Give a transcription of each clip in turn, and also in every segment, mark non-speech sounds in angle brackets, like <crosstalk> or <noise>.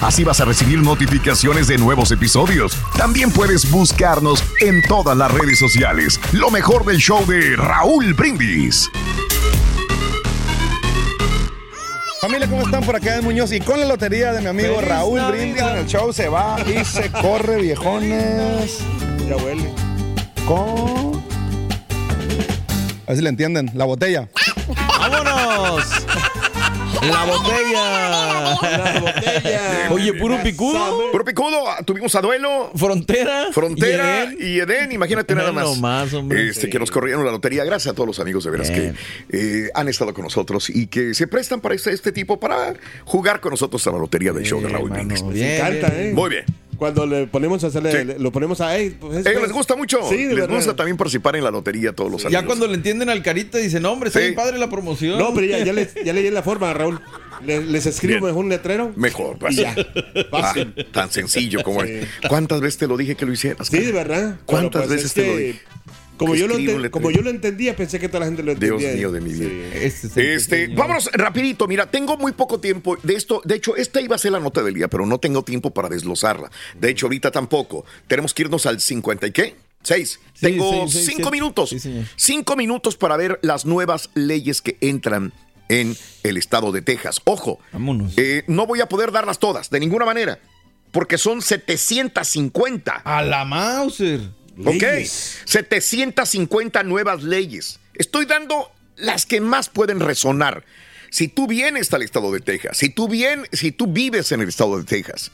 Así vas a recibir notificaciones de nuevos episodios. También puedes buscarnos en todas las redes sociales. Lo mejor del show de Raúl Brindis. Familia, ¿cómo están por acá en Muñoz? Y con la lotería de mi amigo ¡Feliz Raúl Navidad! Brindis en el show se va y se corre, viejones. Ya huele. Con. A ver si le entienden. La botella. ¡Vámonos! La botella. La botella. <laughs> Oye, puro picudo. Puro picudo, tuvimos a duelo. Frontera. Frontera y Edén. y Edén, imagínate nada más. nomás, hombre. este, Sí. Que nos corrieron la lotería. Gracias a todos los amigos de veras Bien. que eh, han estado con nosotros y que se prestan para este, este tipo para jugar con nosotros a la lotería del show de Raúl Brindis. bien, encanta. ¿eh? Muy bien. Cuando le ponemos a hacerle, Sí. le- lo ponemos a ey, pues, les gusta mucho. Sí, les verdad. gusta también participar en la lotería todos los Ya amigos. cuando le entienden al carita dicen, no, hombre, está Sí. bien padre la promoción. No, pero ya, ya, le, ya leí la forma, Raúl. Le- les escribo mejor un letrero. Mejor, pues. Y ya. Ah, Fácil. tan sencillo como Sí. es. ¿Cuántas veces te lo dije que lo hicieras? Sí, de verdad. ¿Cuántas pues, veces es te lo dije? Como yo, lo como yo lo entendía, pensé que toda la gente lo Dios entendía. mío de mi vida. Sí. Este, es Este, vámonos rapidito, mira, tengo muy poco tiempo de esto, de hecho, esta iba a ser la nota del día, pero no tengo tiempo para desglosarla. De hecho, ahorita tampoco. Tenemos que irnos al 50 y qué? Seis. Sí, tengo seis, seis, cinco siete. minutos. Sí, cinco minutos para ver las nuevas leyes que entran en el estado de Texas. Ojo, Vámonos. eh, no voy a poder darlas todas, de ninguna manera, porque son 750. A la Mauser. ¿Ok? Leyes. 750 nuevas leyes. Estoy dando las que más pueden resonar. Si tú vienes al estado de Texas, si tú, bien, si tú vives en el estado de Texas,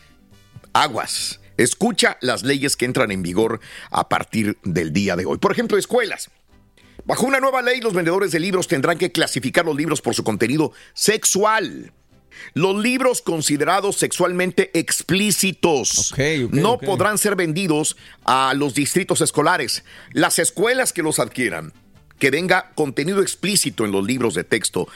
aguas. Escucha las leyes que entran en vigor a partir del día de hoy. Por ejemplo, escuelas. Bajo una nueva ley, los vendedores de libros tendrán que clasificar los libros por su contenido sexual. Los libros considerados sexualmente explícitos no podrán ser vendidos a los distritos escolares. Las escuelas que los adquieran, que venga contenido explícito en los libros de texto,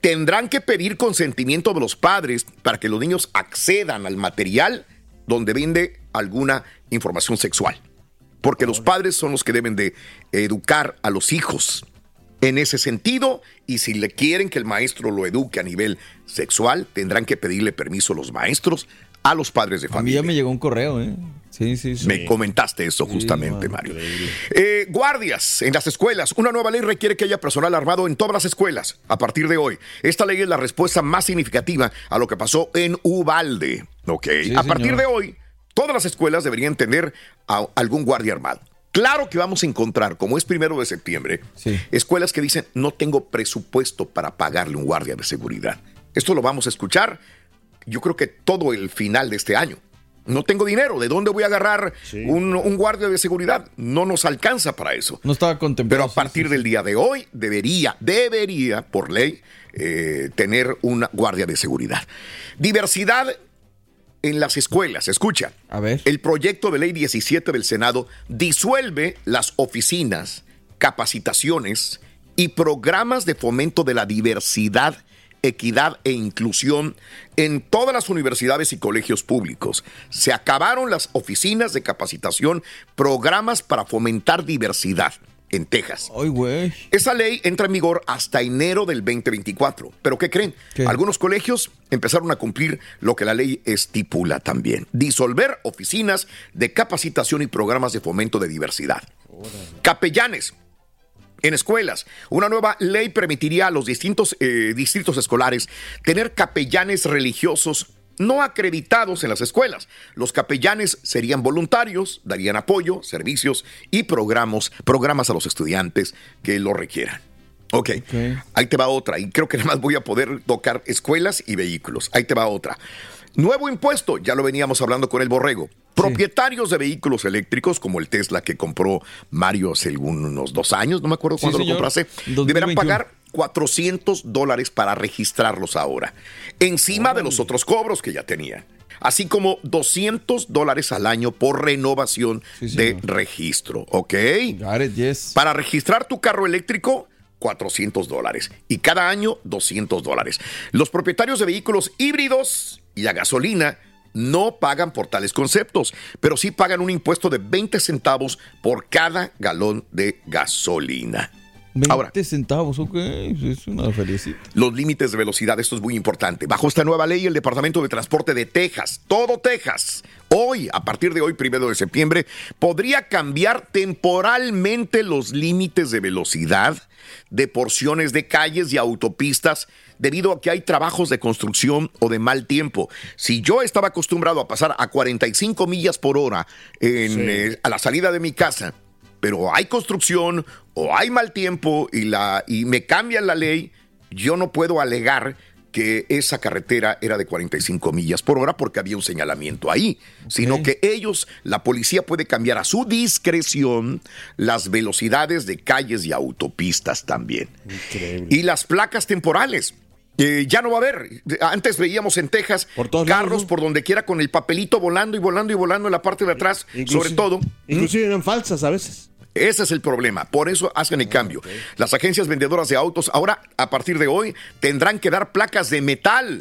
tendrán que pedir consentimiento de los padres para que los niños accedan al material donde vende alguna información sexual. Porque los padres son los que deben de educar a los hijos en ese sentido y si le quieren que el maestro lo eduque a nivel sexual, tendrán que pedirle permiso los maestros a los padres de A mí familia. ya me llegó un correo, ¿eh? Sí, sí, sí. Me comentaste eso justamente, Mario. Eh, guardias en las escuelas. Una nueva ley requiere que haya personal armado en todas las escuelas a partir de hoy. Esta ley es la respuesta más significativa a lo que pasó en Ubalde. Ok. Sí, a partir señor. de hoy, todas las escuelas deberían tener a algún guardia armado. Claro que vamos a encontrar, como es primero de septiembre, Sí. escuelas que dicen no tengo presupuesto para pagarle un guardia de seguridad. Esto lo vamos a escuchar, yo creo que todo el final de este año. No tengo dinero. ¿De dónde voy a agarrar un, un guardia de seguridad? No nos alcanza para eso. No estaba contemplado. Pero a partir del día de hoy debería, debería, por ley, eh, tener una guardia de seguridad. Diversidad en las escuelas. Escucha. A ver. El proyecto de ley 17 del Senado disuelve las oficinas, capacitaciones y programas de fomento de la diversidad, equidad e inclusión en todas las universidades y colegios públicos. Se acabaron las oficinas de capacitación, programas para fomentar diversidad en Texas. Ay, güey. Esa ley entra en vigor hasta enero del 2024. ¿Pero qué creen? ¿Qué? Algunos colegios empezaron a cumplir lo que la ley estipula también. Disolver oficinas de capacitación y programas de fomento de diversidad. Capellanes. En escuelas, una nueva ley permitiría a los distintos eh, distritos escolares tener capellanes religiosos no acreditados en las escuelas. Los capellanes serían voluntarios, darían apoyo, servicios y programas, programas a los estudiantes que lo requieran. Ok, ahí te va otra. Y creo que nada más voy a poder tocar escuelas y vehículos. Ahí te va otra. Nuevo impuesto, ya lo veníamos hablando con el borrego. Propietarios de vehículos eléctricos, como el Tesla que compró Mario hace unos dos años, no me acuerdo Sí, cuándo lo compraste, 2021. deberán pagar 400 dólares para registrarlos ahora, encima de los otros cobros que ya tenían. Así como 200 dólares al año por renovación de registro, ¿ok? Para registrar tu carro eléctrico, 400 dólares. Y cada año, 200 dólares. Los propietarios de vehículos híbridos y a gasolina no pagan por tales conceptos, pero sí pagan un impuesto de 20 centavos por cada galón de gasolina. 20 centavos, ok. Es una felicita. Los límites de velocidad, esto es muy importante. Bajo esta nueva ley, el Departamento de Transporte de Texas, todo Texas, hoy, a partir de hoy, primero de septiembre, podría cambiar temporalmente los límites de velocidad de porciones de calles y autopistas debido a que hay trabajos de construcción o de mal tiempo. Si yo estaba acostumbrado a pasar a 45 millas por hora en, Sí. eh, a la salida de mi casa, pero hay construcción o hay mal tiempo y, la, y me cambian la ley, yo no puedo alegar que esa carretera era de 45 millas por hora porque había un señalamiento ahí, sino que ellos, la policía puede cambiar a su discreción las velocidades de calles y autopistas también. Y las placas temporales. eh, ya no va a haber. Antes veíamos en Texas carros por donde quiera con el papelito volando y volando y volando en la parte de atrás, sobre todo. Inclusive eran falsas a veces. Ese es el problema. Por eso hacen el cambio. Las agencias vendedoras de autos ahora, a partir de hoy, tendrán que dar placas de metal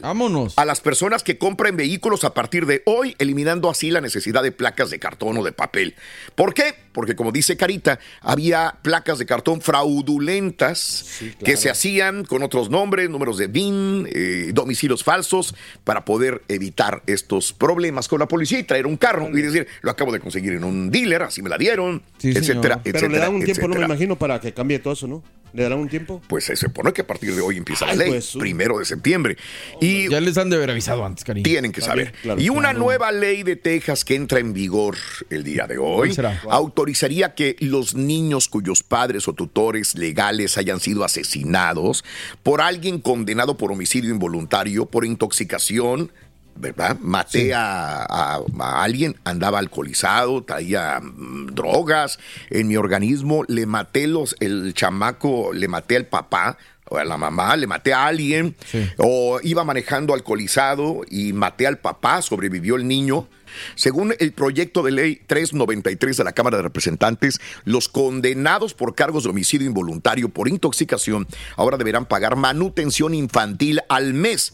a las personas que compren vehículos a partir de hoy, eliminando así la necesidad de placas de cartón o de papel. ¿Por qué? Porque como dice Carita, había placas de cartón fraudulentas que se hacían con otros nombres, números de BIN, eh, domicilios falsos, para poder evitar estos problemas con la policía y traer un carro y decir, lo acabo de conseguir en un dealer, así me la dieron, etcétera, Pero etcétera, le dan un tiempo, no me imagino, para que cambie todo eso, ¿no? ¿Le darán un tiempo? Pues se supone que a partir de hoy empieza la ley, pues, primero de septiembre. Y Ya les han de haber avisado antes, cariño. tienen que saber. claro, y una claro. nueva ley de Texas que entra en vigor el día de hoy autorizaría que los niños cuyos padres o tutores legales hayan sido asesinados por alguien condenado por homicidio involuntario, por intoxicación, ¿verdad? Maté a, a- a alguien, andaba alcoholizado, traía mm, drogas en mi organismo, le maté los, el chamaco, le maté al papá o a la mamá, le maté a alguien, o iba manejando alcoholizado y maté al papá, sobrevivió el niño. Según el proyecto de ley 393 de la Cámara de Representantes, los condenados por cargos de homicidio involuntario por intoxicación ahora deberán pagar manutención infantil al mes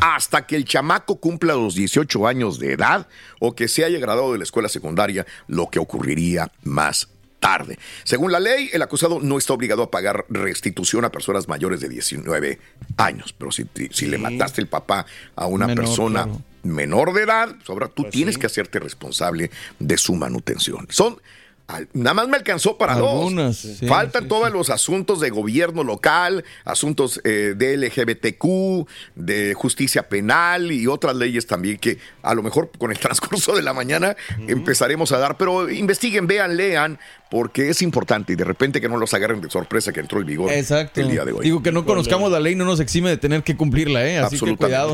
hasta que el chamaco cumpla los 18 años de edad o que se haya graduado de la escuela secundaria, lo que ocurriría más tarde. Según la ley, el acusado no está obligado a pagar restitución a personas mayores de 19 años, pero si, si le mataste el papá a una Menor, persona claro. menor de edad, pues ahora tú tienes que hacerte responsable de su manutención. Son Nada más me alcanzó para Algunas, dos. sí, Faltan todos los asuntos de gobierno local, asuntos eh, de LGBTQ, de justicia penal y otras leyes también que a lo mejor con el <laughs> transcurso de la mañana empezaremos a dar. Pero investiguen, vean, lean, porque es importante y de repente que no los agarren de sorpresa que entró el vigor Exacto. el día de hoy. Digo que no conozcamos la ley no nos exime de tener que cumplirla, ¿eh? Así que cuidado.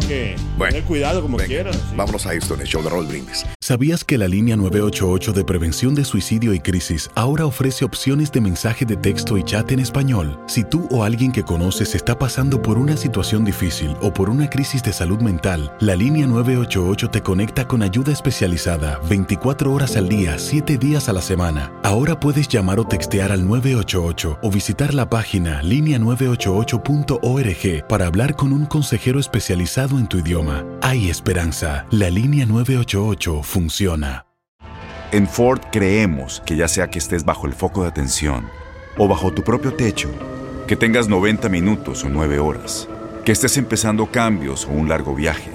Bueno, Tener cuidado como venga, quieras. sí. Vámonos a esto en el show de Raúl Brindis. ¿Sabías que la línea 988 de prevención de suicidio y crisis ahora ofrece opciones de mensaje de texto y chat en español? Si tú o alguien que conoces está pasando por una situación difícil o por una crisis de salud mental, la línea 988 te conecta con ayuda especializada 24 horas al día, 7 días a la semana. Ahora puedes llamar o textear al 988 o visitar la página línea988.org para hablar con un consejero especializado en tu idioma. Hay esperanza. La línea 988 funciona. En Ford creemos que ya sea que estés bajo el foco de atención o bajo tu propio techo, que tengas 90 minutos o 9 horas, que estés empezando cambios o un largo viaje,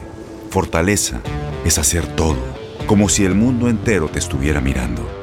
fortaleza es hacer todo, como si el mundo entero te estuviera mirando.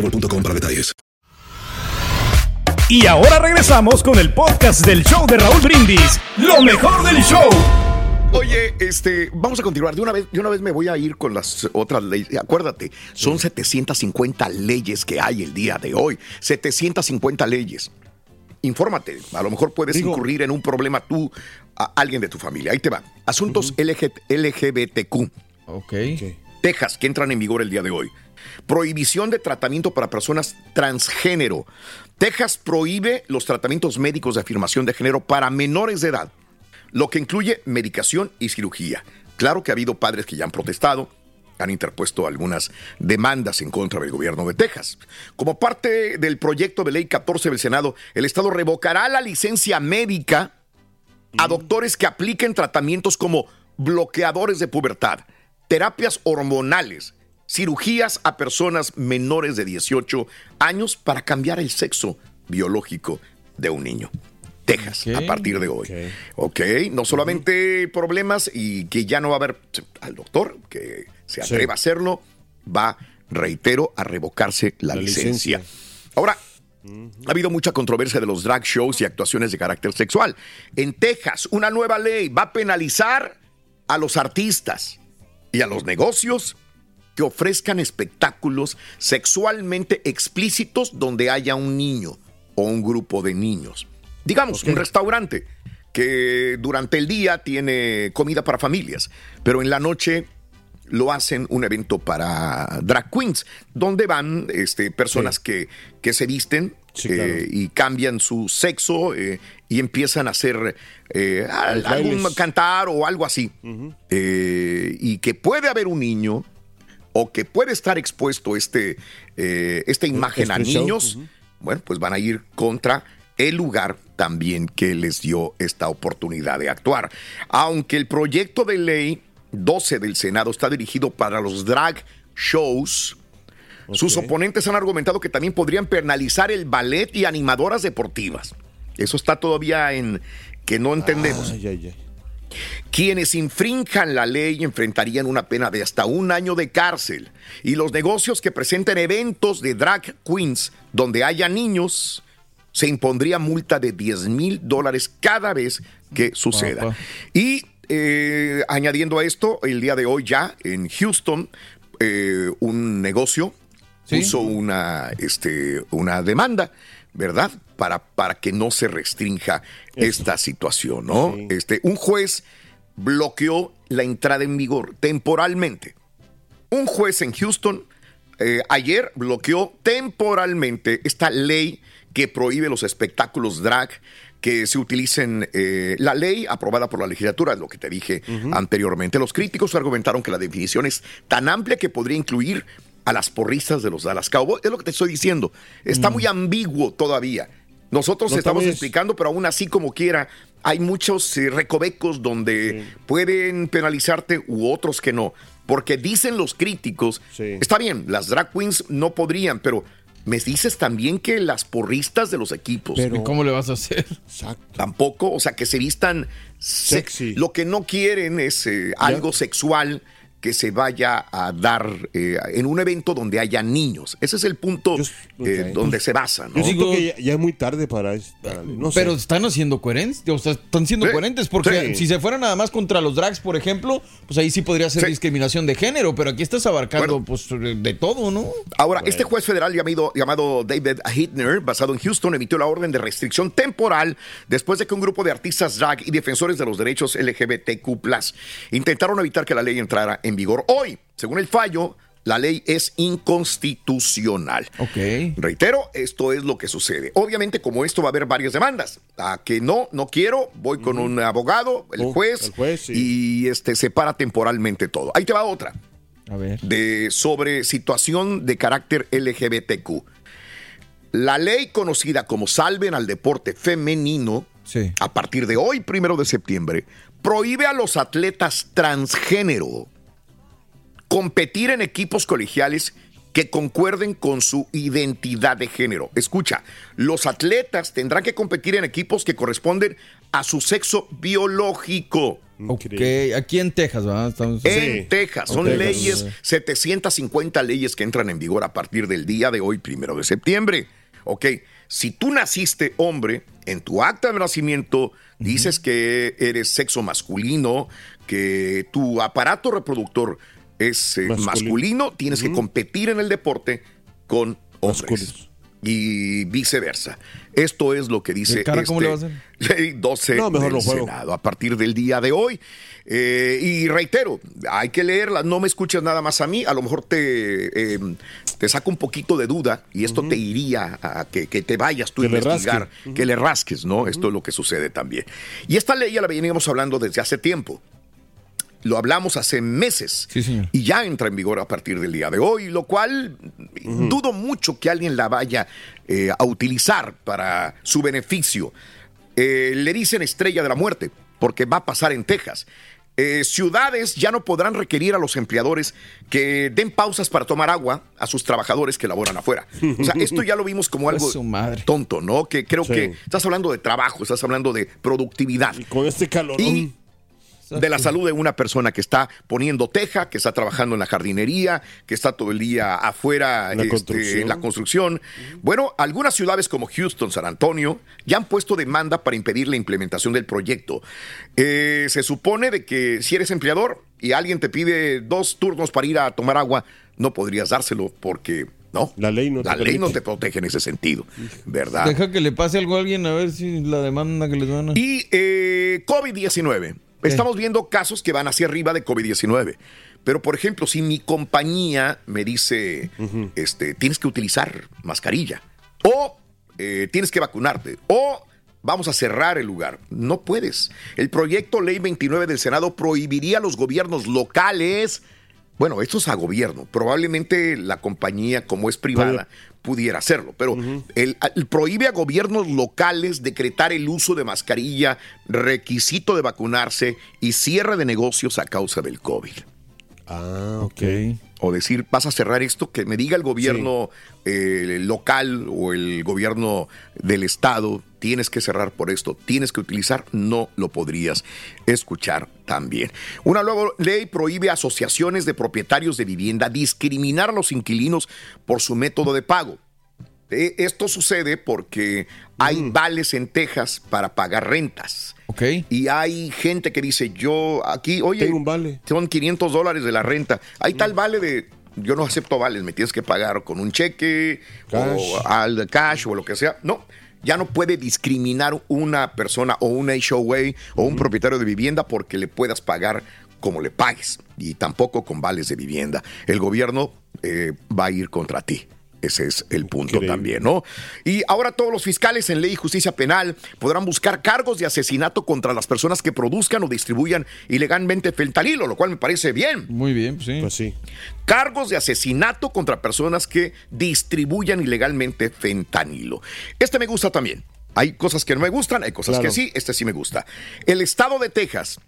boostmobile.com para detalles. Y ahora regresamos con el podcast del show de Raúl Brindis. Lo mejor del show. Oye, este, vamos a continuar. De una vez, de una vez me voy a ir con las otras leyes. Acuérdate, son 750 leyes que hay el día de hoy. 750 leyes. Infórmate. A lo mejor puedes incurrir en un problema tú, a alguien de tu familia. Ahí te va. Asuntos LG LGBTQ. Ok. Texas, que entran en vigor el día de hoy. Prohibición de tratamiento para personas transgénero. Texas prohíbe los tratamientos médicos de afirmación de género para menores de edad, lo que incluye medicación y cirugía. Claro que ha habido padres que ya han protestado, han interpuesto algunas demandas en contra del gobierno de Texas. Como parte del proyecto de ley 14 del Senado, el Estado revocará la licencia médica a doctores que apliquen tratamientos como bloqueadores de pubertad, terapias hormonales, cirugías a personas menores de 18 años para cambiar el sexo biológico de un niño. Texas, a partir de hoy. Ok, no solamente problemas y que ya no va a haber al doctor que se Sí. atreva a hacerlo, va, reitero, a revocarse la, La licencia. licencia. Ahora, ha habido mucha controversia de los drag shows y actuaciones de carácter sexual. En Texas, una nueva ley va a penalizar a los artistas y a los negocios que ofrezcan espectáculos sexualmente explícitos donde haya un niño o un grupo de niños. Digamos, un restaurante que durante el día tiene comida para familias, pero en la noche lo hacen un evento para drag queens, donde van este, personas que, que se visten Sí, eh, claro. y cambian su sexo eh, y empiezan a hacer eh, algún cantar o algo así. Y que puede haber un niño o que puede estar expuesto este, eh, esta imagen a este niños, bueno, pues van a ir contra el lugar también que les dio esta oportunidad de actuar. Aunque el proyecto de ley 12 del Senado está dirigido para los drag shows, sus oponentes han argumentado que también podrían penalizar el ballet y animadoras deportivas. Eso está todavía en que no entendemos. Ay, ay, ay. Quienes infrinjan la ley enfrentarían una pena de hasta un año de cárcel. Y los negocios que presenten eventos de drag queens donde haya niños, se impondría multa de 10 mil dólares cada vez que suceda. Y eh, añadiendo a esto, el día de hoy ya en Houston, eh, un negocio Sí. puso una, este, una demanda, ¿verdad? Para, para que no se restrinja esta situación, ¿no? Sí. Este, un juez bloqueó la entrada en vigor temporalmente. Un juez en Houston eh, ayer bloqueó temporalmente esta ley que prohíbe los espectáculos drag que se utilicen eh, la ley aprobada por la legislatura, lo que te dije anteriormente. Los críticos argumentaron que la definición es tan amplia que podría incluir a las porristas de los Dallas Cowboys. Es lo que te estoy diciendo. Está muy ambiguo todavía. Nosotros No, estamos explicando, pero aún así como quiera, hay muchos eh, recovecos donde pueden penalizarte u otros que no. Porque dicen los críticos, está bien, las drag queens no podrían, pero me dices también que las porristas de los equipos. ¿Y cómo le vas a hacer? Tampoco, o sea, que se vistan sexy. Lo que no quieren es eh, algo sexual que se vaya a dar eh, en un evento donde haya niños. Ese es el punto eh, donde se basa, ¿no? Yo siento que ya, ya es muy tarde para para- no sé. Pero están haciendo coherentes, o sea, están siendo Sí. coherentes, porque Sí. si se fueran nada más contra los drags, por ejemplo, pues ahí sí podría ser discriminación de género, pero aquí estás abarcando pues de todo, ¿no? Ahora, este juez federal llamado, llamado David Hittner, basado en Houston, emitió la orden de restricción temporal después de que un grupo de artistas drag y defensores de los derechos LGBTQ intentaron evitar que la ley entrara en vigor hoy. Según el fallo, la ley es inconstitucional. Ok. Reitero, esto es lo que sucede. Obviamente, como esto va a haber varias demandas. A que no, no quiero, voy con un abogado, el juez, el juez, sí. y este separa temporalmente todo. Ahí te va otra A ver. de sobre situación de carácter LGBTQ. La ley conocida como Salven al Deporte Femenino, a partir de hoy, primero de septiembre, prohíbe a los atletas transgénero competir en equipos colegiales que concuerden con su identidad de género. Escucha, los atletas tendrán que competir en equipos que corresponden a su sexo biológico. Ok, aquí en Texas, ¿verdad? Estamos- En Texas. Son leyes, 750 leyes que entran en vigor a partir del día de hoy, primero de septiembre. Ok, si tú naciste hombre, en tu acta de nacimiento dices que eres sexo masculino, que tu aparato reproductor es eh, masculino. Masculino. tienes que competir en el deporte con hombres. Y viceversa. Esto es lo que dice ¿El cara cómo le va a este <laughs> Ley 12 No, mejor del lo juego. Senado a partir del día de hoy. Eh, y reitero, hay que leerla, no me escuches nada más a mí, a lo mejor te, eh, te saca un poquito de duda y esto te iría a que, que te vayas tú a investigar, rasque. que le rasques, ¿no? Esto es lo que sucede también. Y esta ley ya la veníamos hablando desde hace tiempo. Lo hablamos hace meses y ya entra en vigor a partir del día de hoy, lo cual dudo mucho que alguien la vaya eh, a utilizar para su beneficio. Eh, le dicen estrella de la muerte porque va a pasar en Texas. Eh, ciudades ya no podrán requerir a los empleadores que den pausas para tomar agua a sus trabajadores que laboran afuera. O sea, esto ya lo vimos como <laughs> algo Pues tonto, ¿no? Que creo Sí. que estás hablando de trabajo, estás hablando de productividad. Con este calor. Y de la salud de una persona que está poniendo teja, que está trabajando en la jardinería, que está todo el día afuera La este, construcción. en la construcción. Bueno, algunas ciudades como Houston, San Antonio, ya han puesto demanda para impedir la implementación del proyecto. Eh, se supone de que si eres empleador y alguien te pide dos turnos para ir a tomar agua, no podrías dárselo porque... No, la ley no la te ley no te protege en ese sentido, ¿verdad? Deja que le pase algo a alguien a ver si la demanda que les van a... Y eh, COVID-19. Estamos viendo casos que van hacia arriba de COVID-19. Pero, por ejemplo, si mi compañía me dice, este, tienes que utilizar mascarilla, o eh, tienes que vacunarte, o vamos a cerrar el lugar, no puedes. El proyecto Ley 29 del Senado prohibiría a los gobiernos locales, bueno, esto es a gobierno, probablemente la compañía, como es privada, pudiera hacerlo, pero el, el prohíbe a gobiernos locales decretar el uso de mascarilla, requisito de vacunarse y cierre de negocios a causa del COVID. Ah, ok. O decir, vas a cerrar esto, que me diga el gobierno eh, local o el gobierno del estado, tienes que cerrar por esto, tienes que utilizar, no lo podrías escuchar también. Una nueva ley prohíbe a asociaciones de propietarios de vivienda discriminar a los inquilinos por su método de pago. Eh, Esto sucede porque hay vales en Texas para pagar rentas. Ok. Y hay gente que dice, yo aquí, oye, Tengo un vale. son 500 dólares de la renta. Hay tal vale de, yo no acepto vales, me tienes que pagar con un cheque Cash. o al cash o lo que sea. No, ya no puede discriminar una persona o un HOA o un propietario de vivienda porque le puedas pagar como le pagues y tampoco con vales de vivienda. El gobierno eh, va a ir contra ti. Ese es el punto también, ¿no? Y ahora todos los fiscales en ley y justicia penal podrán buscar cargos de asesinato contra las personas que produzcan o distribuyan ilegalmente fentanilo, lo cual me parece bien. Muy bien, sí. Pues sí. Cargos de asesinato contra personas que distribuyan ilegalmente fentanilo. Este me gusta también. Hay cosas que no me gustan, hay cosas Claro. que sí, este sí me gusta. El estado de Texas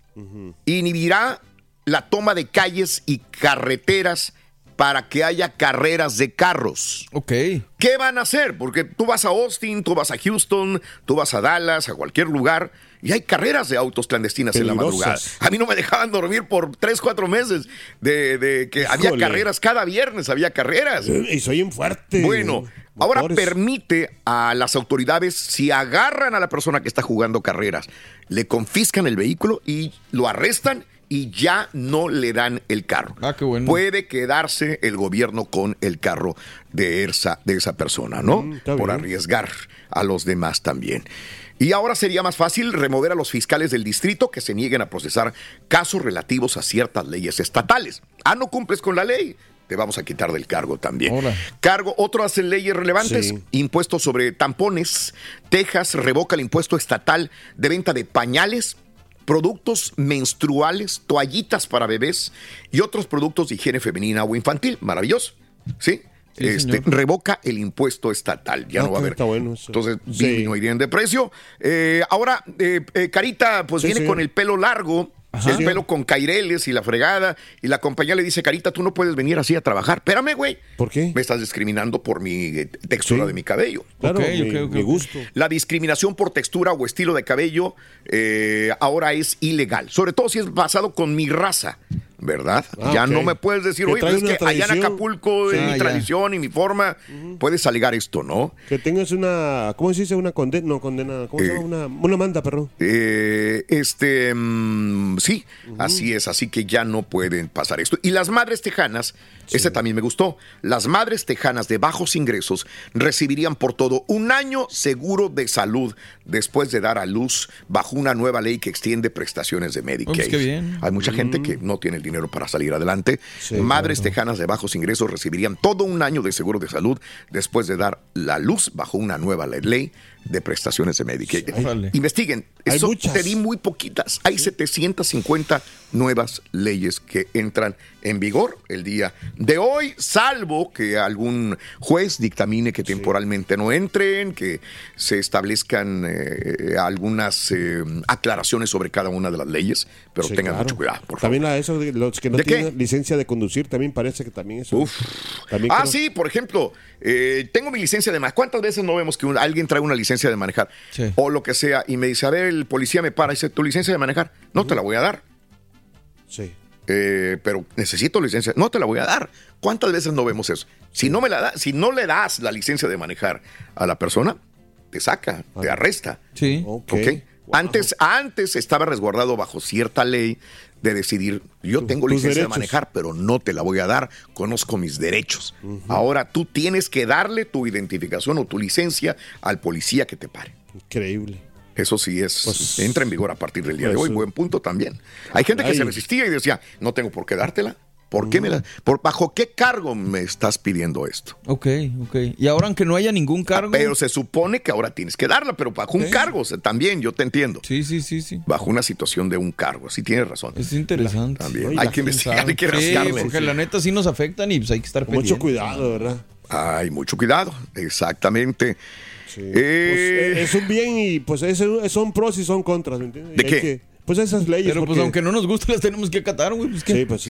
inhibirá la toma de calles y carreteras para que haya carreras de carros. Ok. ¿Qué van a hacer? Porque tú vas a Austin, tú vas a Houston, tú vas a Dallas, a cualquier lugar, y hay carreras de autos clandestinas en la madrugada. A mí no me dejaban dormir por tres, cuatro meses de, de que había carreras, cada viernes había carreras. Y soy en fuerte. Bueno, ahora Motores. permite a las autoridades, si agarran a la persona que está jugando carreras, le confiscan el vehículo y lo arrestan y ya no le dan el carro. Ah, qué bueno. Puede quedarse el gobierno con el carro de esa, de esa persona, ¿no? Mm, Por bien. arriesgar a los demás también. Y ahora sería más fácil remover a los fiscales del distrito que se nieguen a procesar casos relativos a ciertas leyes estatales. Ah, no cumples con la ley. Te vamos a quitar del cargo también. Hola. Cargo, otras leyes relevantes, Sí. impuestos sobre tampones. Texas revoca el impuesto estatal de venta de pañales, productos menstruales, toallitas para bebés y otros productos de higiene femenina o infantil. Maravilloso. ¿Sí? Sí, este, revoca el impuesto estatal. Ya Ah, no va a haber. está bueno eso. Entonces, Sí. disminuirían de precio. Eh, ahora, eh, eh, Carita, pues Sí, viene con el pelo largo. El Sí. pelo con caireles y la fregada. Y la compañía le dice, Carita, tú no puedes venir así a trabajar. Espérame, güey. ¿Por qué? Me estás discriminando por mi eh, textura Sí. de mi cabello. Claro, Ok, mi, gusto. La discriminación por textura o estilo de cabello eh, ahora es ilegal, sobre todo si es basado con mi raza, ¿verdad? Ah, ya no me puedes decir, oye, pues es que allá en tradición". Acapulco es Ah, mi ya. tradición y mi forma, puedes alegar esto, ¿no? Que tengas una. ¿Cómo se dice? Una condena. No, condena. ¿Cómo se Eh. llama? Una, una manda, perro. Eh, este, mm, sí, así es, así que ya no pueden pasar esto. Y las madres tejanas, este también me gustó, las madres tejanas de bajos ingresos recibirían por todo un año seguro de salud después de dar a luz bajo una nueva ley que extiende prestaciones de Medicaid. pues qué bien. Hay mucha gente que no tiene el dinero para salir adelante. Sí, madres claro. tejanas de bajos ingresos recibirían todo un año de seguro de salud después de dar la luz bajo una nueva ley de prestaciones de Medicaid. Órale. Investiguen. Hay Eso muchas. te di muy poquitas. Hay 750 nuevas leyes que entran en vigor el día de hoy, salvo que algún juez dictamine que temporalmente no entren, que se establezcan eh, algunas eh, aclaraciones sobre cada una de las leyes, pero Sí, tengan claro. mucho cuidado, por favor. También la, eso de los que no tienen licencia de conducir, también parece que también eso. Uf. También Ah, creo- sí, por ejemplo, eh, tengo mi licencia de manejar. ¿Cuántas veces no vemos que un- alguien trae una licencia de manejar Sí. o lo que sea y me dice, a ver, el policía me para y dice, ¿tu licencia de manejar? No te la voy a dar. Sí. Eh, pero necesito licencia. No te la voy a dar. ¿Cuántas veces no vemos eso? Si no me la da, si no le das la licencia de manejar a la persona, te saca, te arresta. Sí. Ok. Antes, antes estaba resguardado bajo cierta ley de decidir, yo tengo licencia derechos. de manejar, pero no te la voy a dar, conozco mis derechos. Ahora tú tienes que darle tu identificación o tu licencia al policía que te pare. Increíble. Eso sí es, Pues- entra en vigor a partir del día de pues, hoy. eh, Buen punto también. Hay gente que ay. se resistía y decía, no tengo por qué dártela. ¿Por qué me la, por, ¿Bajo qué cargo me estás pidiendo esto? Ok, ok. Y ahora, aunque no haya ningún cargo. Pero se supone que ahora tienes que darla, pero bajo un cargo o sea, también, yo te entiendo. Sí, sí, sí, sí. Bajo una situación de un cargo, sí tienes razón. Es interesante. También. Oye, hay que investigar, hay que Sí, rascarle. porque la neta sí nos afectan y pues hay que estar Con mucho pendientes. cuidado, ¿verdad? Hay mucho cuidado, exactamente. Sí. Eh, Pues, es un bien y pues es- son pros y son contras, ¿me entiendes? ¿De qué? que- pues esas leyes. Pero pues aunque no nos guste, las tenemos que acatar, güey. Pues. Sí, pues sí.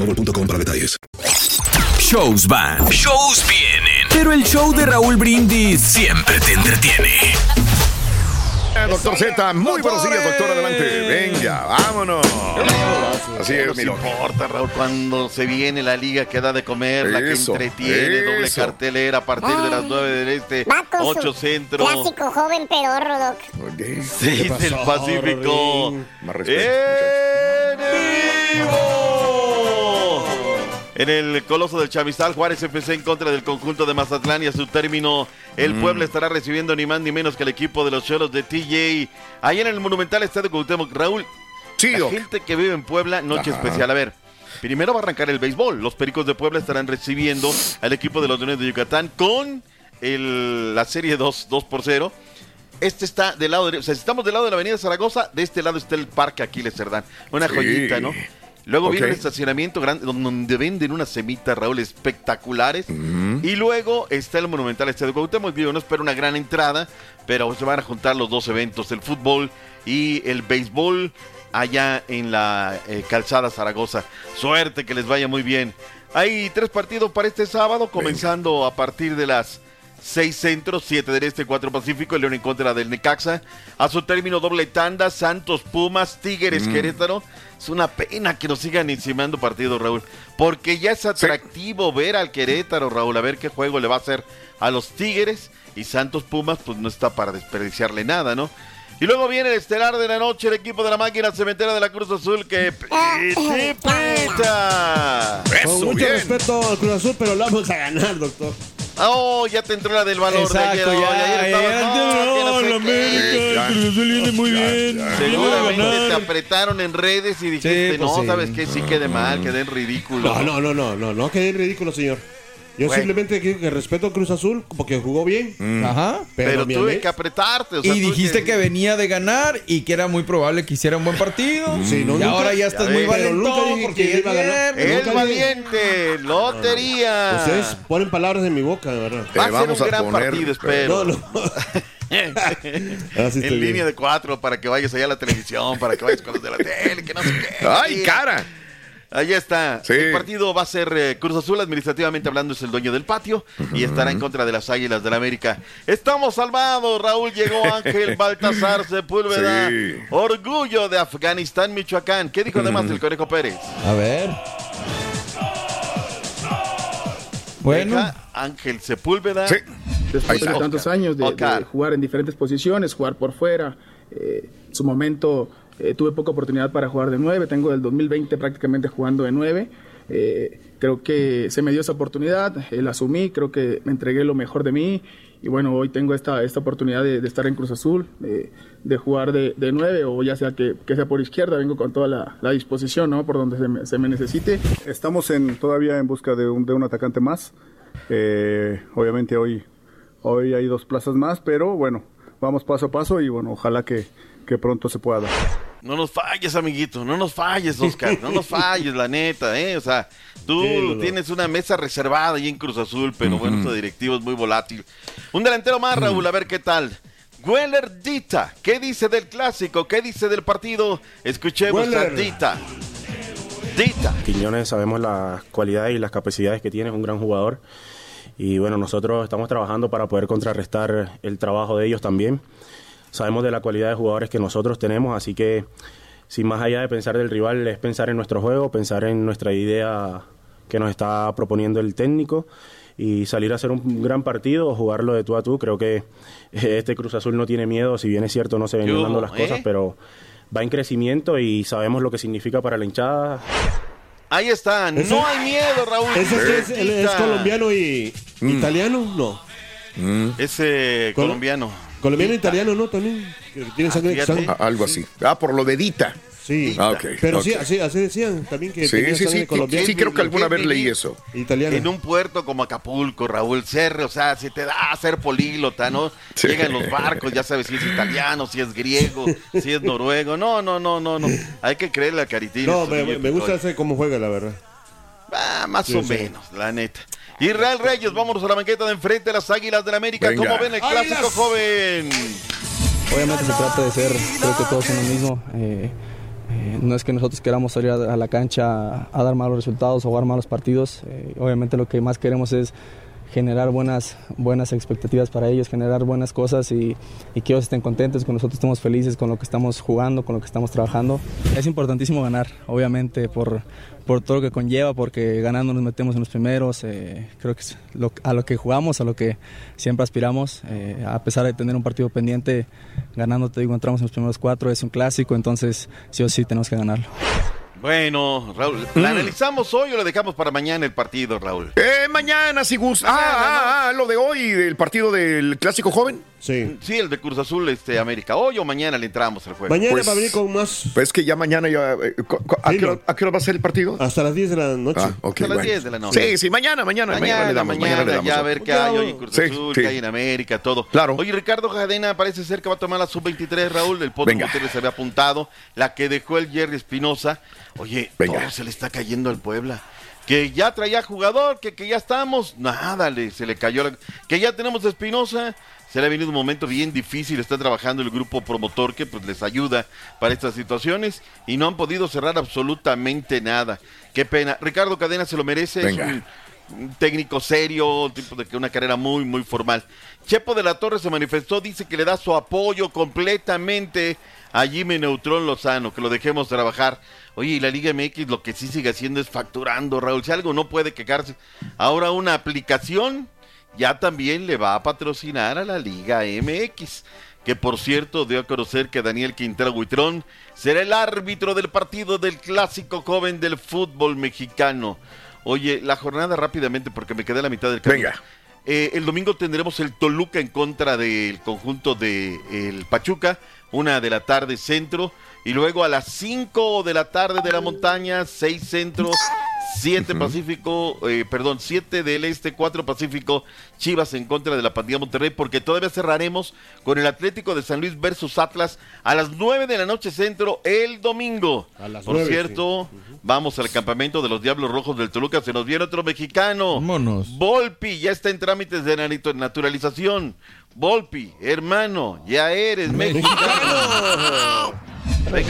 boostmobile.com para detalles. Shows van, shows vienen, pero el show de Raúl Brindis siempre te entretiene. Doctor Z, muy buenos días, doctor. Adelante. Venga, vámonos. Así es, No importa, Raúl, cuando se viene la liga que da de comer, la que Eso, entretiene, doble cartelera a partir de las 9 del este, Va con 8 su centro, Clásico joven pedorro, Doc. 6 del Pacífico. ¡En vivo! En el Coloso del Chamizal, Juárez FC en contra del conjunto de Mazatlán y a su término el Mm. Puebla estará recibiendo ni más ni menos que el equipo de los Cholos de TJ. Ahí en el Monumental Estadio Cuauhtémoc, Raúl, la Doc. gente que vive en Puebla, noche Ajá. especial. A ver, primero va a arrancar el béisbol. Los Pericos de Puebla estarán recibiendo al equipo de los Leones de Yucatán con el- la serie 2, 2 por 0. Este está del lado derecho. O sea, si estamos del lado de la Avenida Zaragoza, de este lado está el Parque Aquiles Cerdán. Una Sí. joyita, ¿no? Luego viene el estacionamiento grande donde venden unas semitas, Raúl, espectaculares. Y luego está el Monumental Estadio Cuauhtémoc. No espero una gran entrada, pero se van a juntar los dos eventos, el fútbol y el béisbol allá en la eh, calzada Zaragoza. Suerte que les vaya muy bien. Hay tres partidos para este sábado, comenzando a partir de las 6 centros, 7 del este, 4 pacífico, el León en contra del Necaxa. A su término doble tanda, Santos, Pumas, Tigres, Mm. Querétaro. Es una pena que nos sigan encimando partidos, Raúl. Porque ya es atractivo ver al Querétaro, Raúl, a ver qué juego le va a hacer a los Tigres. Y Santos Pumas, pues no está para desperdiciarle nada, ¿no? Y luego viene el estelar de la noche, el equipo de la máquina cementera de la Cruz Azul que pita. Con mucho respeto al Cruz Azul, pero lo vamos a ganar, doctor. Oh, ya te entró la del valor de ayer. Oh, ya, ayer estabas, ya, no, no sé la. América, el Cruz Azul viene muy bien. Seguramente te apretaron en redes y dijiste, Sí, pues no, sí. ¿sabes qué? Sí quede mal, quede en ridículo. No, no, no, no, no, no quede en ridículo, señor. Yo simplemente quiero que respeto a Cruz Azul porque jugó bien. Ajá. Pero, tuve que apretarte. o sea, Y dijiste que venía de ganar y que era muy probable que hiciera un buen partido. Sí, no, y nunca- ahora ya estás Ya muy valentón dije porque iba a ganar. El Nunca dije- valiente, lotería. Ustedes ponen palabras en mi boca, de verdad. Va a ser vamos un a gran poner- partido, espero. No, no. <laughs> Estoy en bien. línea de cuatro para que vayas allá a la televisión, para que vayas con los de la tele, que no sé qué. ¡Ay, cara! Allá está. Sí. El partido va a ser eh, Cruz Azul, administrativamente hablando, es el dueño del patio y estará en contra de las Águilas del la América. Estamos salvados, Raúl. Llegó <laughs> Ángel Baltasar Sepúlveda. Sí. Orgullo de Afganistán, Michoacán. ¿Qué dijo además el Conejo Pérez? A ver. Bueno. Deja Ángel Sepúlveda. Sí. después de tantos años de, jugar en diferentes posiciones, jugar por fuera. eh, su momento eh, tuve poca oportunidad para jugar de nueve, tengo del 2020 prácticamente jugando de nueve. Eh, creo que se me dio esa oportunidad, eh, la asumí, creo que me entregué lo mejor de mí y bueno, hoy tengo esta, esta oportunidad de, de estar en Cruz Azul, de, de jugar de, de nueve o ya sea que, que sea por izquierda, vengo con toda la, la disposición, ¿no? Por donde se me, se me necesite. Estamos en, todavía en busca de un, un atacante más. Eh, obviamente hoy, hoy hay dos plazas más, pero bueno, vamos paso a paso y bueno, ojalá que, que pronto se pueda dar. No nos falles, amiguito, no nos falles, Oscar, no nos <laughs> falles, la neta, ¿eh? O sea, tú Sí, tienes una mesa reservada ahí en Cruz Azul, pero bueno, este directivo es muy volátil. Un delantero más, Raúl, a ver qué tal. Weller Dita, ¿qué dice del clásico? ¿Qué dice del partido? Escuchemos a Weller. Dita. Dita. Quiñones sabemos las cualidades y las capacidades que tiene, es un gran jugador. Y bueno, nosotros estamos trabajando para poder contrarrestar el trabajo de ellos también. Sabemos de la cualidad de jugadores que nosotros tenemos, así que sin más allá de pensar del rival, es pensar en nuestro juego, pensar en nuestra idea que nos está proponiendo el técnico y salir a hacer un gran partido, jugarlo de tú a tú. Creo que <laughs> este Cruz Azul no tiene miedo, si bien es cierto, no se ven ¿Qué dando las cosas, eh? pero va en crecimiento y sabemos lo que significa para la hinchada. Ahí está, ¿Ese? no hay miedo, Raúl. ¿Ese es, colombiano y Mm. italiano? No. Ese Col- colombiano. Colombiano e italiano, ¿no? También. Que tiene sangre. fíjate. sangre- Ah, Algo así. Ah, por lo de Dita. Sí. Ah, ok, Pero sí, así, así decían también que Sí, tenía sí, sangre sí, colombiana. sí, creo que alguna vez leí eso. Italiano. En un puerto como Acapulco, Raúl Cerre, o sea, si te da a ser políglota, ¿no? Sí. Llegan los barcos, ya sabes si es italiano, si es griego, si es noruego. No, no, no, no, no. Hay que creerle a Caritín. No, me, me gusta ese cómo juega, la verdad. Ah, más Sí, o sí. menos, la neta. Israel Reyes, vámonos a la banqueta de enfrente de las Águilas del América. Venga. ¿Cómo ven el clásico ¡Águilas! joven? Obviamente se trata de ser, creo que todos uno mismo. eh, eh, no es que nosotros queramos salir a, a la cancha a dar malos resultados o jugar malos partidos. eh, obviamente lo que más queremos es generar buenas, buenas expectativas para ellos, generar buenas cosas y, que ellos estén contentos, que nosotros estemos felices con lo que estamos jugando, con lo que estamos trabajando. Es importantísimo ganar, obviamente, por, por todo lo que conlleva, porque ganando nos metemos en los primeros. eh, creo que es lo- a lo que jugamos, a lo que siempre aspiramos. eh, a pesar de tener un partido pendiente, ganando, te digo, entramos en los primeros cuatro, es un clásico, entonces sí o sí tenemos que ganarlo. Bueno, Raúl, Mm. ¿la analizamos hoy o lo dejamos para mañana el partido, Raúl? Eh, mañana, si gusta. Ah, ah, ah, lo de hoy, del partido del clásico joven. Sí. Sí, el de Cruz Azul, este, América. Hoy o mañana le entramos al juego. Mañana Pues- va a venir con más. Pues que ya mañana ya. eh, ¿a, Sí, qué hora, no. a qué hora va a ser el partido? Hasta las 10 de la noche. Ah, ok, Hasta las bueno. 10 de la noche. Sí, sí, mañana, mañana, mañana, Mañana, le damos, mañana, mañana le damos. ya a ver qué hay hoy en Cruz Sí, Azul, sí. qué hay en América, todo. Claro. Oye, Ricardo Cadena parece ser que va a tomar la sub-23, Raúl, del Potro. Gutiérrez se había apuntado, la que dejó el Jerry Espinosa. Oye, Venga. todo se le está cayendo al Puebla. Que ya traía jugador, que, que ya estamos, nada, le, se le cayó. la- que ya tenemos a Espinosa, se le ha venido un momento bien difícil, está trabajando el grupo promotor que pues les ayuda para estas situaciones y no han podido cerrar absolutamente nada. Qué pena. Ricardo Cadena se lo merece, es un, técnico serio, tipo de que una carrera muy, muy formal. Chepo de la Torre se manifestó, dice que le da su apoyo completamente a Jimmy Neutrón Lozano, que lo dejemos trabajar. Oye, y la Liga MX lo que sí sigue haciendo es facturando, Raúl. Si algo no puede quejarse. Ahora una aplicación ya también le va a patrocinar a la Liga MX. Que por cierto dio a conocer que Daniel Quintero Huitrón será el árbitro del partido del clásico joven del fútbol mexicano. Oye, la jornada rápidamente porque me quedé a la mitad del camino. Venga. Eh, el domingo tendremos el Toluca en contra del conjunto de el Pachuca, una de la tarde centro, y luego a las 5 de la tarde de la montaña, 6 centro, 7 Pacífico, eh, perdón, 7 del Este, 4 Pacífico, Chivas en contra de la Pandilla Monterrey, porque todavía cerraremos con el Atlético de San Luis versus Atlas a las 9 de la noche centro el domingo. A las Por 9, cierto, vamos al campamento de los Diablos Rojos del Toluca, se nos viene otro mexicano. Vámonos. Volpi ya está en trámites de natu- naturalización. Volpi, hermano, ya eres mexicano. Volpi. <laughs>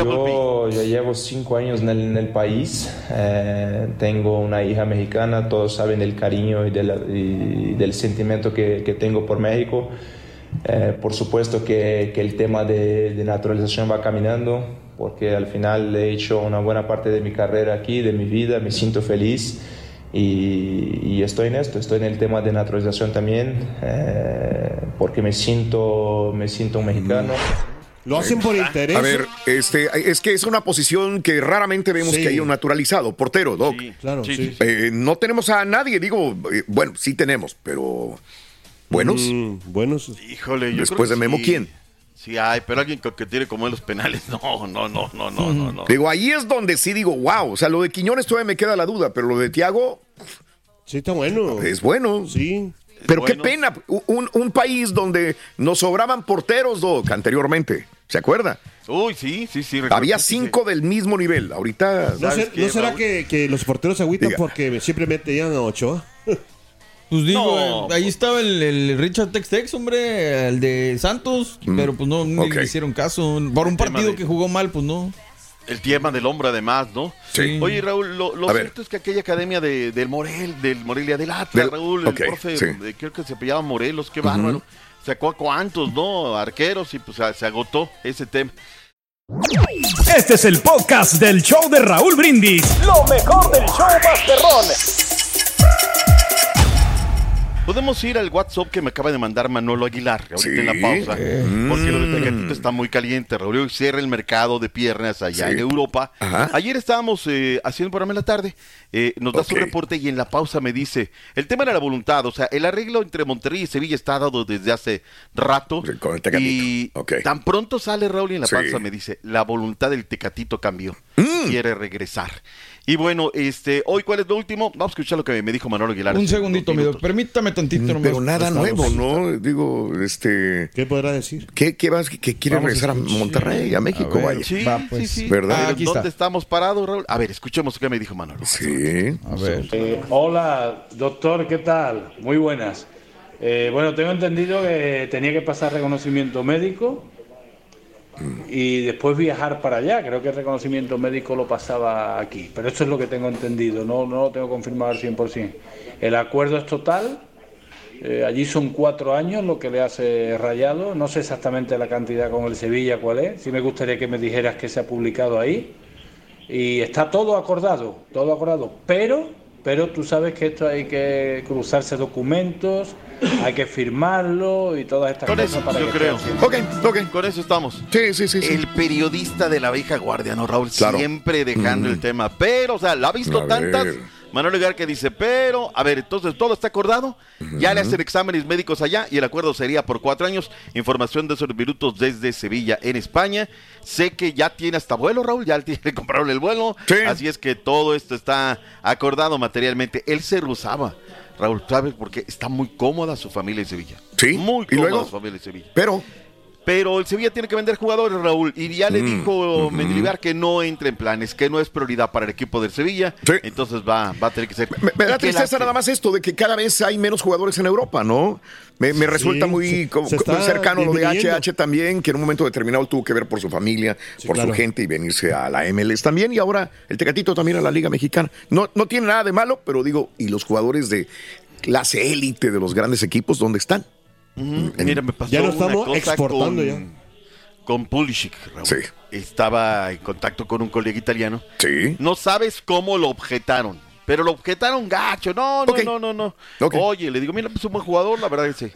Yo, yo llevo cinco años en el, en el país, eh, tengo una hija mexicana, todos saben del cariño y, de la- y del sentimiento que, que tengo por México. Eh, por supuesto que, que el tema de, de naturalización va caminando, porque al final he hecho una buena parte de mi carrera aquí, de mi vida, me siento feliz y, y estoy en esto, estoy en el tema de naturalización también, eh, porque me siento, me siento un mexicano. Lo hacen por interés. A ver, este, es que es una posición que raramente vemos Sí. que hay un naturalizado, portero, Doc. Claro, sí. sí. Eh, no tenemos a nadie, digo, eh, bueno, sí tenemos, pero buenos. Mm, buenos. Híjole, yo Después creo de Memo, sí. ¿quién? Sí, hay, pero alguien que, que tiene como en los penales. <laughs> No, no, no, no, no, no, no. Digo, ahí es donde sí digo, wow, o sea, lo de Quiñones todavía me queda la duda, pero lo de Tiago Sí, está bueno. es bueno. Sí. Pero bueno. qué pena, un, un país donde nos sobraban porteros, Doc, anteriormente, ¿se acuerda? Uy, sí, sí, sí. recuerdo, Había sí, sí. cinco del mismo nivel, ahorita... ¿No, ¿Sabes ser- qué, ¿no será que, que los porteros se agüitan Diga. porque siempre metían a Ochoa? <laughs> Pues digo, No. eh, ahí estaba el, el Richard Tex-Tex, hombre, el de Santos, pero pues no, le hicieron caso. Por un partido de- que jugó mal, pues no. El tema del hombro, además, ¿no? Sí. Oye, Raúl, lo, lo ver. cierto es que aquella academia de, del Morel, del Morelia del Atlas, Del- Raúl, el profe, sí. eh, creo que se pillaba Morelos, qué bárbaro. Sacó a cuántos, ¿no? Arqueros y pues se- se agotó ese tema. Este es el podcast del show de Raúl Brindis. Lo mejor del show Masterrón. Podemos ir al WhatsApp que me acaba de mandar Manolo Aguilar, ahorita Sí. en la pausa. Porque lo Mm. del Tecatito está muy caliente, Raúl. Cierra el mercado de piernas allá Sí. en Europa. Ajá. Ayer estábamos eh, haciendo programa en la tarde. eh, nos da su reporte y en la pausa me dice: el tema era la voluntad. O sea, el arreglo entre Monterrey y Sevilla está dado desde hace rato. Con el Tecatito. Y tan pronto sale Raúl y en la Sí. pausa me dice: la voluntad del Tecatito cambió. Mm. Quiere regresar. Y bueno, este, hoy, ¿cuál es lo último? Vamos a escuchar lo que me dijo Manolo Aguilar. Un segundito, mi. Permítame tantito. nomás. Mm, Pero nada nuevo, ¿no? Digo, este... ¿Qué podrá decir? ¿Qué, qué vas, que quiere Vamos regresar a. Monterrey, a México, A vaya? Sí, Va, pues. sí, sí. ¿Verdad? Ah, Aquí ¿Dónde está. estamos parados, Raúl? A ver, escuchemos qué me dijo Manolo. Sí. A ver. Eh, hola, doctor, ¿qué tal? Muy buenas. Eh, bueno, tengo entendido que tenía que pasar reconocimiento médico y después viajar para allá. Creo que el reconocimiento médico lo pasaba aquí, pero esto es lo que tengo entendido, no, no lo tengo confirmado al 100%. El acuerdo es total, eh, allí son cuatro años lo que le hace Rayado, no sé exactamente la cantidad con el Sevilla cuál es, sí me gustaría que me dijeras que se ha publicado ahí. Y está todo acordado, todo acordado, pero, pero tú sabes que esto hay que cruzarse documentos, hay que firmarlo y todas estas Con cosas eso, para yo que creo. esté al 100%. Ok, ok. Con eso estamos. Sí, sí, sí. sí. El periodista de la vieja guardia, ¿no, Raúl? Claro. Siempre dejando Mm. el tema. Pero, o sea, la ha visto A tantas. ver. Manuel Aguilar que dice, pero, a ver, entonces todo está acordado. Ya le hacen exámenes médicos allá y el acuerdo sería por cuatro años. Información de esos minutos desde Sevilla, en España. Sé que ya tiene hasta vuelo, Raúl. Ya <laughs> tiene que compraron el vuelo. Sí. Así es que todo esto está acordado materialmente. Él se rusaba. Raúl, ¿sabes? Porque está muy cómoda su familia en Sevilla. Sí. Muy ¿Y cómoda luego? su familia en Sevilla. Pero, Pero el Sevilla tiene que vender jugadores, Raúl. Y ya le Mm, dijo. Mendilibar que no entre en planes, que no es prioridad para el equipo del Sevilla. Sí. Entonces va, va a tener que ser. me, me da ¿Y qué tristeza nada más esto de que cada vez hay menos jugadores en Europa, ¿no? Me, me resulta muy se- co- se co- está cercano lo de. HH también, que en un momento determinado tuvo que ver por su familia, por claro. su gente y venirse a la MLS también. Y ahora el Tecatito también a la Liga Mexicana. No, no tiene nada de malo, pero digo, ¿y los jugadores de clase élite de los grandes equipos dónde están? Mira, me pasó Ya lo una estamos cosa exportando con, ya. con Pulisic, Raúl. Sí. Estaba en contacto con un colega italiano. Sí. No sabes cómo lo objetaron. Pero lo objetaron gacho. No, no, no, no, no. Oye, le digo, mira, es un buen jugador, la verdad que sí.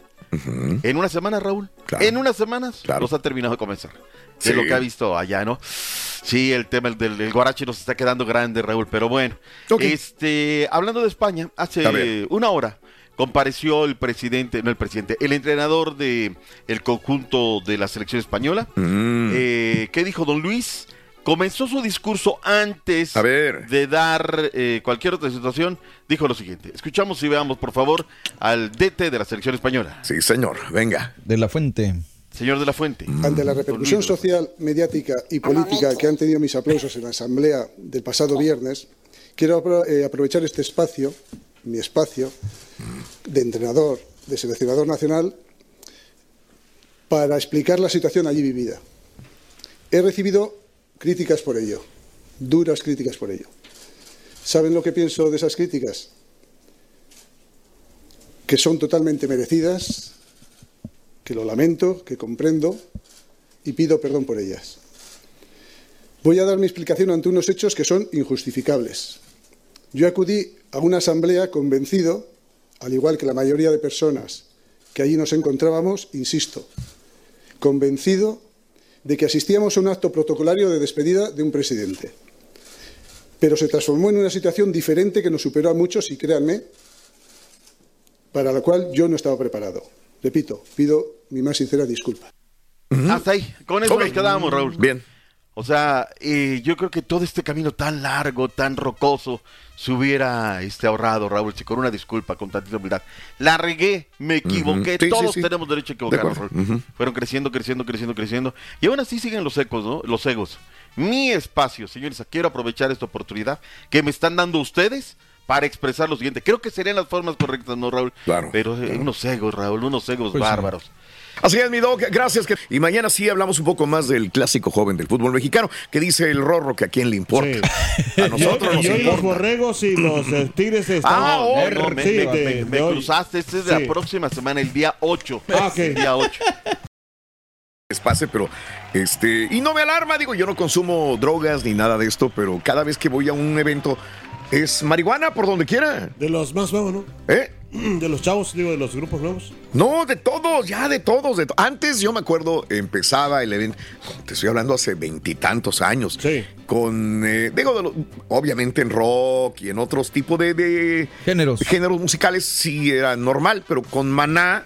En una semana, Raúl. Claro. En unas semanas Claro. los ha terminado de comenzar. De Sí. lo que ha visto allá, ¿no? Sí, el tema del, del Guarache nos está quedando grande, Raúl. Pero bueno. Este, hablando de España, hace una hora compareció el presidente, no el presidente, el entrenador de el conjunto de la selección española. Mm. Eh, ¿Qué dijo don Luis? Comenzó su discurso antes A ver. de dar eh, cualquier otra situación. Dijo lo siguiente. Escuchamos y veamos, por favor, al DT de la selección española. Sí, señor, venga. De la fuente. Señor de la Fuente. Ante la repercusión social, mediática y política que han tenido mis aplausos en la asamblea del pasado viernes, quiero apro- eh, aprovechar este espacio, mi espacio, de entrenador, de seleccionador nacional, para explicar la situación allí vivida. He recibido críticas por ello, duras críticas por ello. ¿Saben lo que pienso de esas críticas? Que son totalmente merecidas, que lo lamento, que comprendo y pido perdón por ellas. Voy a dar mi explicación ante unos hechos que son injustificables. Yo acudí a una asamblea convencido, al igual que la mayoría de personas que allí nos encontrábamos, insisto, convencido de que asistíamos a un acto protocolario de despedida de un presidente. Pero se transformó en una situación diferente que nos superó a muchos y créanme, para la cual yo no estaba preparado. Repito, pido mi más sincera disculpa. Hasta ahí. Con eso Ok. nos quedamos, Raúl. Bien. O sea, eh, yo creo que todo este camino tan largo, tan rocoso, se hubiera este, ahorrado, Raúl, si con una disculpa, con tantita humildad. La regué, me equivoqué. Sí, todos sí, sí. tenemos derecho a equivocarnos. Raúl. Fueron creciendo, creciendo, creciendo, creciendo. Y aún así siguen los ecos, ¿no? Los egos. Mi espacio, señores, quiero aprovechar esta oportunidad que me están dando ustedes para expresar lo siguiente. Creo que serían las formas correctas, ¿no, Raúl? Claro, Pero eh, unos egos, Raúl, unos egos Pues sí. Así es, mi Doc, gracias. Y mañana sí hablamos un poco más del clásico joven del fútbol mexicano, que dice el Rorro que a quién le importa. A <laughs> nosotros y, nos y hoy los importa. borregos y los eh, tigres están. Ah, oh, no, no, me, sí, me- de- me- me de hoy. cruzaste. Este es de Sí. la próxima semana, el día 8. Ah, ok. El día 8. Pase, pero este y no me alarma, digo, yo no consumo drogas ni nada de esto, pero cada vez que voy a un evento es marihuana por donde quiera, De los más nuevos, ¿no? ¿eh? <clears throat> de los chavos, digo, de los grupos nuevos? No, de todos, ya de todos. de to- Antes yo me acuerdo, empezaba el evento, te estoy hablando hace veintitantos años. Con, eh, digo, de lo- obviamente en rock y en otros tipos de, de géneros. géneros musicales sí era normal, pero con Maná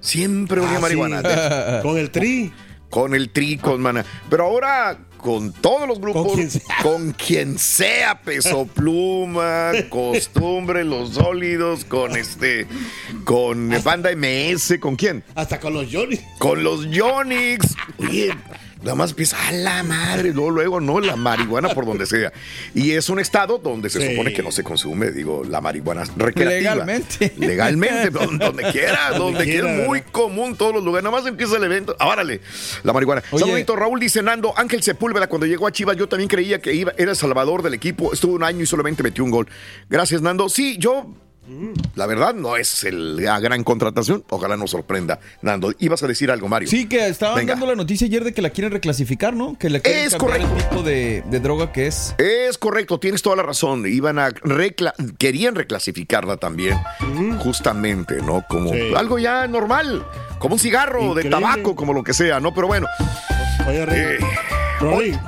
siempre Ah, marihuana. sí. <laughs> Con el tri. Con el tri, con Maná. Pero ahora con todos los grupos, Con quien sea. con quien sea, peso pluma, <laughs> costumbre, los sólidos, con este, con banda MS, ¿con quién? Hasta con los Johnny. Con los Yonix. Oye, nada más empieza, a la madre, luego, luego, no, la marihuana por donde sea. Y es un estado donde se Sí. supone que no se consume, digo, la marihuana recreativa. Legalmente. Legalmente, <laughs> donde, quiera, Donde donde quiera, quiera, muy común, todos los lugares. Nada más empieza el evento, árale, la marihuana. Oye. Saludito, Raúl dice, Nando, Ángel Sepúlveda, cuando llegó a Chivas, yo también creía que iba, era el salvador del equipo. Estuvo un año y solamente metió un gol. Gracias, Nando. Sí, yo la verdad no es el- la gran contratación. Ojalá nos sorprenda. Nando, ibas a decir algo, Mario. Sí, que estaban Venga. dando la noticia ayer de que la quieren reclasificar, ¿no? Que le quieren Es correcto. el tipo de, de droga que es. Es correcto, tienes toda la razón. Iban a recla- querían reclasificarla también, justamente, ¿no? Como Sí. algo ya normal, como un cigarro de tabaco, como lo que sea, ¿no? Pero bueno. Rey. Eh.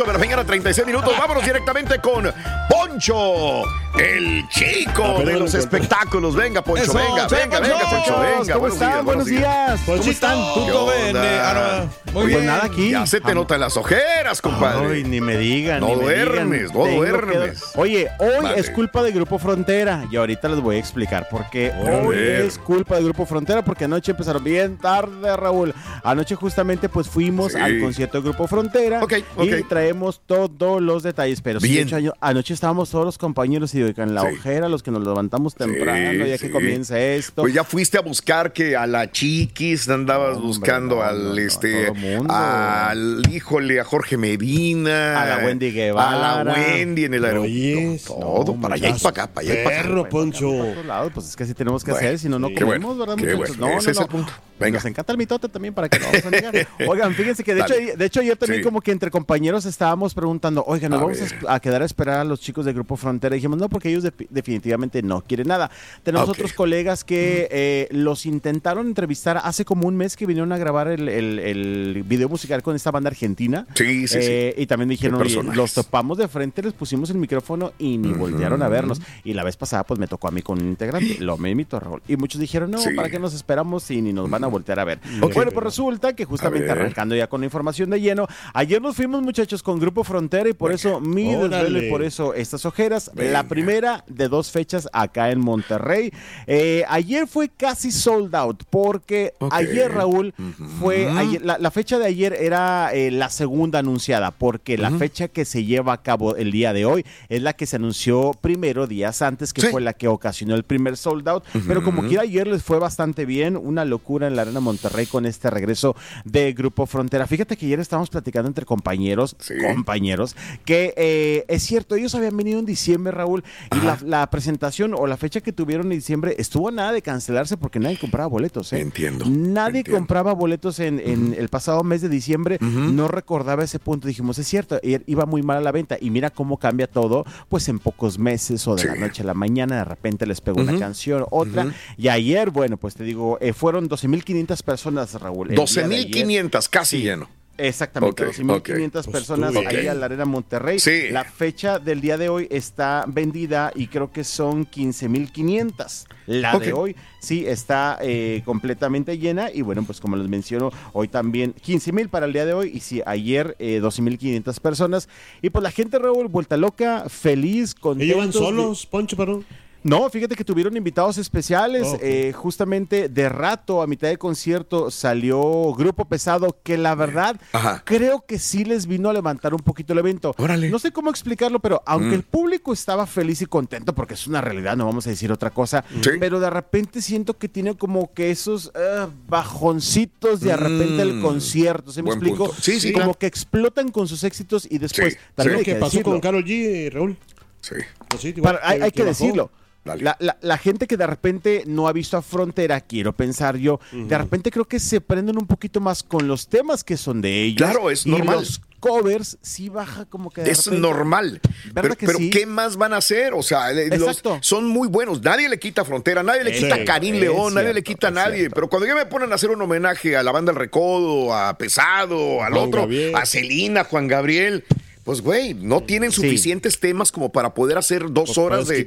8 de la mañana, 36 minutos. Vámonos directamente con Poncho, el chico Ah, de los espectáculos. Venga, Poncho, Eso, venga, che, venga, venga, Poncho. Venga. ¿Cómo están? Buenos días. ¿Cómo están? ¿Qué Tutto onda? bene. Ah, no. Muy Oye, bien. nada aquí. Ya se te notan las ojeras, compadre. Ay, ni me digan. No ni me duermes, digan. no Tengo que- duermes. Oye, hoy Vale. es culpa de Grupo Frontera y ahorita les voy a explicar por qué. Hoy es culpa de Grupo Frontera porque anoche empezaron bien tarde, Raúl. Anoche justamente pues fuimos Sí. al concierto de Grupo Frontera Ok, y ok. Traemos todos los detalles. Pero sí, Bien. de hecho, ayo- anoche estábamos todos los compañeros y en la Sí. ojera, los que nos levantamos temprano, ya Sí, que sí. comienza esto. Pues ya fuiste a buscar que a la chiquis andabas Hombre, buscando no, al no, no, este mundo. al híjole a Jorge Medina A la Wendy Guevara. a la Wendy en el aeropuerto todo no, para allá y para acá para allá y para acá Perro, Poncho. Lado, pues es que así tenemos que Bueno, hacer, si no, no sí. comemos, Qué bueno, ¿verdad, muchachos? bueno, No, ese no, es el no. punto. Venga. Nos encanta el mitote también para que no vamos a negar. <laughs> Oigan, fíjense que de hecho, de hecho ayer también Sí. como que entre compañeros estábamos preguntando, oigan, nos A vamos a, a quedar a esperar a los chicos del Grupo Frontera. Y dijimos, no, porque ellos de- definitivamente no quieren nada. Tenemos otros colegas que eh, los intentaron entrevistar hace como un mes que vinieron a grabar el, el- el video musical con esta banda argentina. Sí, sí, sí. Eh, Y también dijeron, oye, los topamos de frente, les pusimos el micrófono y ni voltearon a vernos. Y la vez pasada, pues me tocó a mí con un integrante, lo me invitó Raúl. Y muchos dijeron, no, Sí. ¿para qué nos esperamos si ni nos van a voltear a ver? Bueno, pues resulta que justamente A arrancando ya con la información de lleno, ayer nos fuimos, muchachos, con Grupo Frontera y por eso mi desvelo y por eso estas ojeras. Venga. La primera de dos fechas acá en Monterrey. Eh, ayer fue casi sold out porque ayer, Raúl, fue ayer- la, la fecha de ayer era eh, la segunda anunciada porque la fecha que se lleva a cabo el día de hoy es la que se anunció primero días antes, que Sí. fue la que ocasionó el primer sold out. Pero como quiera, ayer les fue bastante bien. Una locura en la Arena Monterrey con este regreso de Grupo Frontera. Fíjate que ayer estábamos platicando entre compañeros, Sí. compañeros, que eh, es cierto, ellos habían venido en diciembre, Raúl, y la, la presentación o la fecha que tuvieron en diciembre estuvo nada de cancelarse porque nadie compraba boletos. ¿eh? Entiendo, Nadie entiendo. compraba boletos en, en el pasado mes de diciembre. No recordaba ese punto. Dijimos, es cierto, iba muy mal a la venta. Y mira cómo cambia todo, pues en pocos meses o de Sí. la noche a la mañana, de repente les pegó una canción, otra. Y ayer, bueno, pues te digo, eh, fueron 12.500 personas, Raúl. el día de ayer. 12.500 casi lleno Exactamente, Ok, 12.500 ok. personas Pues ahí estuvo a la Arena Monterrey. Sí. La fecha del día de hoy está vendida y creo que son 15.500. La de hoy sí está eh, completamente llena y bueno, pues como les menciono, hoy también 15.000 para el día de hoy y sí, ayer eh, 12.500 personas. Y pues la gente, Raúl, vuelta loca, feliz, contentos. ¿Ellos van de- solos, Poncho, perdón? No, fíjate que tuvieron invitados especiales. Ok. eh, justamente de rato, a mitad de concierto, salió Grupo Pesado, que la verdad Ajá. creo que sí les vino a levantar un poquito el evento. Órale. No sé cómo explicarlo, pero aunque Mm. el público estaba feliz y contento, porque es una realidad, no vamos a decir otra cosa, Sí. pero de repente siento que tiene como que esos eh, bajoncitos de repente el Mm. concierto. ¿Se me Buen explico? punto. Sí, sí, Como claro. que explotan con sus éxitos y después Sí, también Lo hay que que pasó decirlo. con Carol G, Raúl. sí Pues sí, igual, Para- hay, hay que decirlo. Dale. La, la- la gente que de repente no ha visto a Frontera, quiero pensar yo, de repente creo que se prenden un poquito más con los temas que son de ellos. Claro, es y normal. los covers sí baja como que de Es repente. normal. ¿Verdad Pero, que pero sí? ¿qué más van a hacer? O sea, los- son muy buenos. Nadie le quita frontera, nadie le quita a Karim León, nadie le quita a nadie. Pero cuando ya me ponen a hacer un homenaje a la banda El Recodo, a Pesado, al Juan otro, Gabriel. a Celina, Juan Gabriel. Pues, güey, no tienen suficientes temas como para poder hacer dos Pues horas de,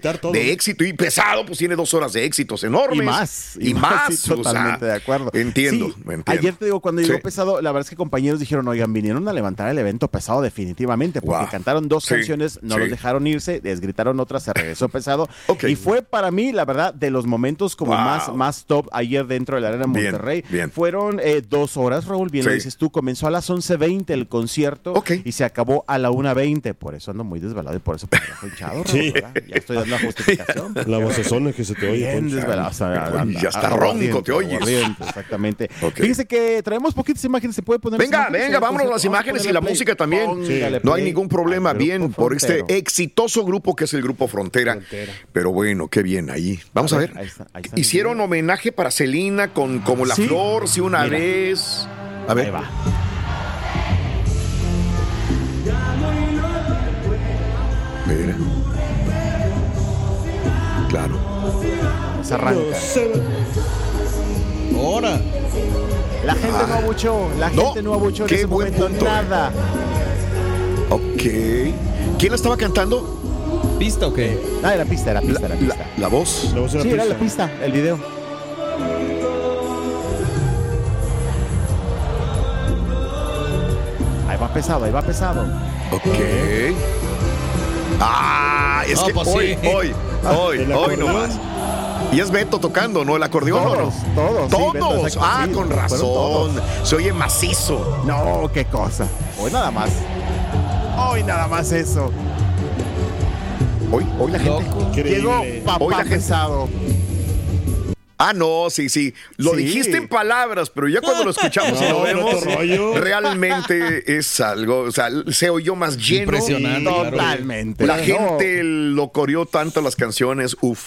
éxito. Y pesado, pues tiene dos horas de éxitos enormes. Y más. Y, más. sí, o sea, totalmente de acuerdo. Entiendo, Sí, entiendo. Ayer te digo, cuando llegó pesado, la verdad es que compañeros dijeron, oigan, vinieron a levantar el evento pesado definitivamente, porque Wow. cantaron dos canciones, no los dejaron irse, les gritaron otras, se regresó pesado. <laughs> Y fue para mí, la verdad, de los momentos como Wow. más, más top ayer dentro de la Arena Monterrey. bien. Fueron eh, dos horas, Raúl, bien lo dices tú, comenzó a las 11.20 el concierto y se acabó a la 1.20, por eso ando muy desvelado y por eso pues, estoy hinchado, <laughs> Raúl, Sí. Ya estoy dando la justificación. La vocesona que se te oye. Bien Poncho. desvelado. o sea, Uy, ya está ronco, te oyes. exactamente. Fíjese que traemos poquitas imágenes, ¿se puede poner? Venga, venga, vámonos las imágenes y la música también. No hay ningún problema, bien, por este exitoso grupo que es el Grupo Frontera. Pero bueno, qué bien ahí. Vamos a, A ver. ver, ahí está, ahí está el Hicieron homenaje para Celina con Como la Sí. Flor, si una Mira. vez. A ver. Ahí va. Mira. Claro. Se arranca. Ahora. La gente no abuchó, la gente no abuchó en qué ese buen momento punto, eh. nada. Ok. ¿Quién la estaba cantando? ¿Pista o qué? Ah, era pista, era pista, La, era pista. la- la voz. La voz era sí, era pista. la pista, el video. Ahí va pesado, ahí va pesado. Ok. Ah, es No, que pues hoy, sí. hoy, hoy, ¿El hoy acordeón? nomás. Y es Beto tocando, ¿no? El acordeón, ¿o Todos, no? todos, sí, Todos. ah, sí, con razón. todos. Se oye macizo. No, qué cosa. Hoy nada más. Hoy nada más eso. Hoy, hoy la gente. Llegó Increíble. papá Hoy la gente- pesado. Ah, no, sí, sí. Lo Sí. dijiste en palabras, pero ya cuando lo escuchamos y lo <laughs> vemos, rollo. realmente es algo, o sea, se oyó más lleno. Impresionante. Totalmente. La gente lo coreó tanto las canciones, uf.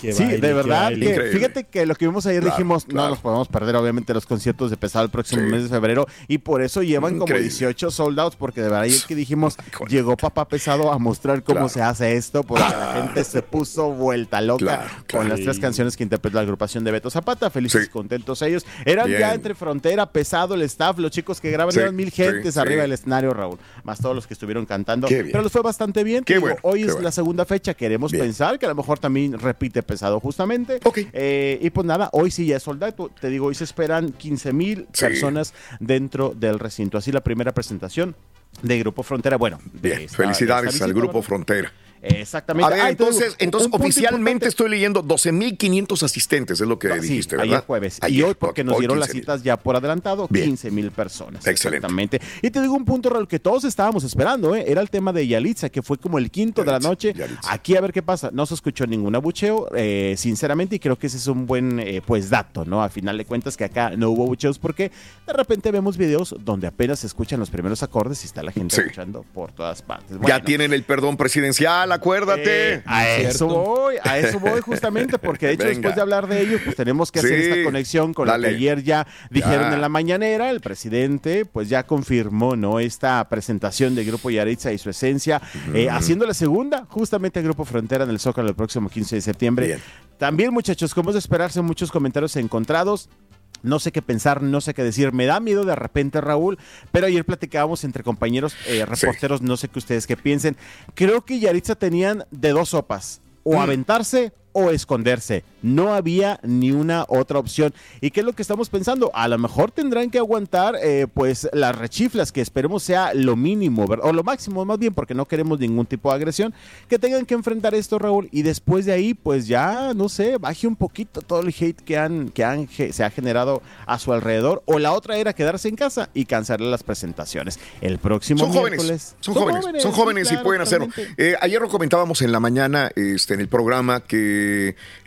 Qué Sí, baile, de verdad que fíjate que lo que vimos ayer Claro, dijimos, claro. no nos podemos perder obviamente los conciertos de pesado el próximo Sí. mes de febrero y por eso llevan como Increíble. 18 soldados porque de verdad ayer que dijimos, <laughs> llegó papá pesado a mostrar cómo Claro. se hace esto porque la gente se puso vuelta loca Claro, con las tres canciones que interpretó la agrupación de Beto Zapata, felices Sí. contentos ellos. Eran Bien. ya entre frontera, pesado el staff, los chicos que graban Sí, eran mil gentes sí. arriba del escenario, Raúl, más todos los que estuvieron cantando, pero les fue bastante bien. Qué Te digo, bueno, hoy qué es bueno. la segunda fecha, queremos Bien. pensar que a lo mejor también repite pesado justamente. Ok. Eh, y pues nada, hoy sí ya es soldado. Te digo, hoy se esperan 15 mil Sí. personas dentro del recinto. Así la primera presentación de Grupo Frontera. Bueno, de Bien, esta- felicidades de esta al Grupo ¿verdad? Frontera. Exactamente. A ver, Ah, y entonces, entonces oficialmente importante. estoy leyendo 12.500 asistentes, es lo que Sí, dijiste, ayer ¿verdad? jueves. y Ayer, hoy, porque nos hoy dieron las 15,000. citas ya por adelantado, Bien. 15 mil personas. Excelente. Exactamente. Y te digo un punto, Raúl, que todos estábamos esperando, ¿eh? Era el tema de Yalitza, que fue como el quinto de la noche. Yalitza. Aquí a ver qué pasa. No se escuchó ningún abucheo, eh, sinceramente, y creo que ese es un buen, eh, pues, dato, ¿no? A final de cuentas que acá no hubo abucheos porque de repente vemos videos donde apenas se escuchan los primeros acordes y está la gente Sí. escuchando por todas partes. Ya tienen el perdón presidencial, acuérdate. eh, a eso voy, a eso voy justamente, porque de hecho Venga. después de hablar de ello, pues tenemos que hacer esta conexión con dale. lo que ayer ya dijeron Ya. en la mañanera. El presidente, pues ya confirmó, ¿no? Esta presentación de Grupo Yaritza y su esencia, eh, haciendo la segunda, justamente el Grupo Frontera en el Zócalo el próximo 15 de septiembre. Bien. También, muchachos, como es de esperarse, muchos comentarios encontrados. No sé qué pensar, no sé qué decir. Me da miedo de repente, Raúl, pero ayer platicábamos entre compañeros eh, reporteros, no sé qué ustedes qué piensen. Creo que Yaritza tenían de dos sopas, o Mm. aventarse o esconderse. No había ni una otra opción. ¿Y qué es lo que estamos pensando? A lo mejor tendrán que aguantar eh, pues las rechiflas, que esperemos sea lo mínimo, ¿verdad? o lo máximo más bien, porque no queremos ningún tipo de agresión, que tengan que enfrentar esto, Raúl, y después de ahí, pues ya, no sé, baje un poquito todo el hate que, han, que han, se ha generado a su alrededor, o la otra era quedarse en casa y cancelar las presentaciones. El próximo Son jóvenes, miércoles. son jóvenes, son sí, jóvenes y pueden hacerlo. Eh, ayer lo comentábamos en la mañana este, en el programa que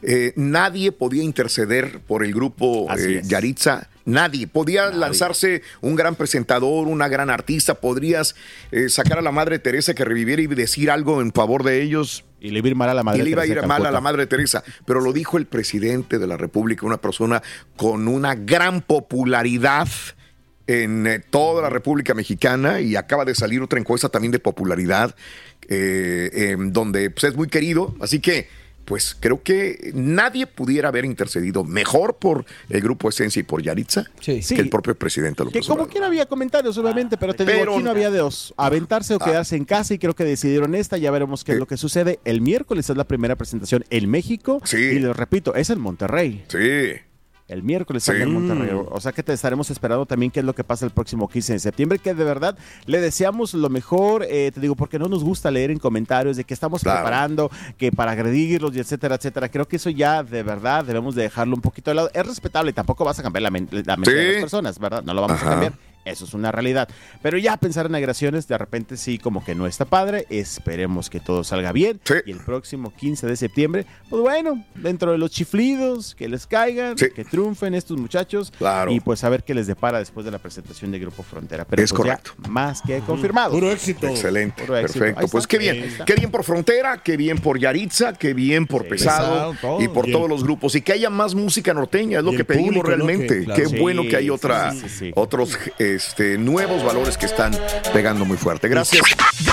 eh, nadie podía interceder por el grupo eh. Yaritza. Nadie. Podía lanzarse un gran presentador, una gran artista. Podrías eh, sacar a la madre Teresa que reviviera y decir algo en favor de ellos. Y le iba a ir mal a la madre Y le iba a Teresa ir mal a la madre Teresa. Pero lo dijo el presidente de la República, una persona con una gran popularidad en toda la República Mexicana y acaba de salir otra encuesta también de popularidad eh, donde pues, es muy querido. Así que pues creo que nadie pudiera haber intercedido mejor por el grupo Esencia y por Yaritza que el propio presidente Que López como Obrador. quiera había comentarios, obviamente, pero te digo, aquí no había de dos. Aventarse o Ah. quedarse en casa y creo que decidieron esta. Ya veremos qué es lo que sucede. El miércoles es la primera presentación en México. Y les repito, es en Monterrey. Sí. El miércoles Sí. en Monterrey. O sea que te estaremos esperando también qué es lo que pasa el próximo 15 de septiembre. Que de verdad le deseamos lo mejor. eh, te digo, porque no nos gusta leer en comentarios de que estamos Claro. preparando, que para agredirlos y etcétera, etcétera. Creo que eso ya de verdad debemos de dejarlo un poquito de lado. Es respetable, tampoco vas a cambiar la, men- la mente de las personas, ¿verdad? No lo vamos Ajá. a cambiar. Eso es una realidad. Pero ya pensar en agresiones, de repente sí, como que no está padre. Esperemos que todo salga bien. Y el próximo 15 de septiembre, pues bueno, dentro de los chiflidos, que les caigan, que triunfen estos muchachos. Y pues a ver qué les depara después de la presentación de Grupo Frontera. Pero Es pues ya correcto. más que confirmado. Puro éxito. Excelente, Puro éxito. perfecto. Pues qué bien, qué bien por Frontera, qué bien por Yaritza, qué bien por Pesado, Pesado, todo. y por Bien. todos los grupos y que haya más música norteña, es lo que pedimos realmente. Que- claro. Qué Sí, bueno que hay otra, sí, sí, sí. otros este, nuevos valores que están pegando muy fuerte. Gracias.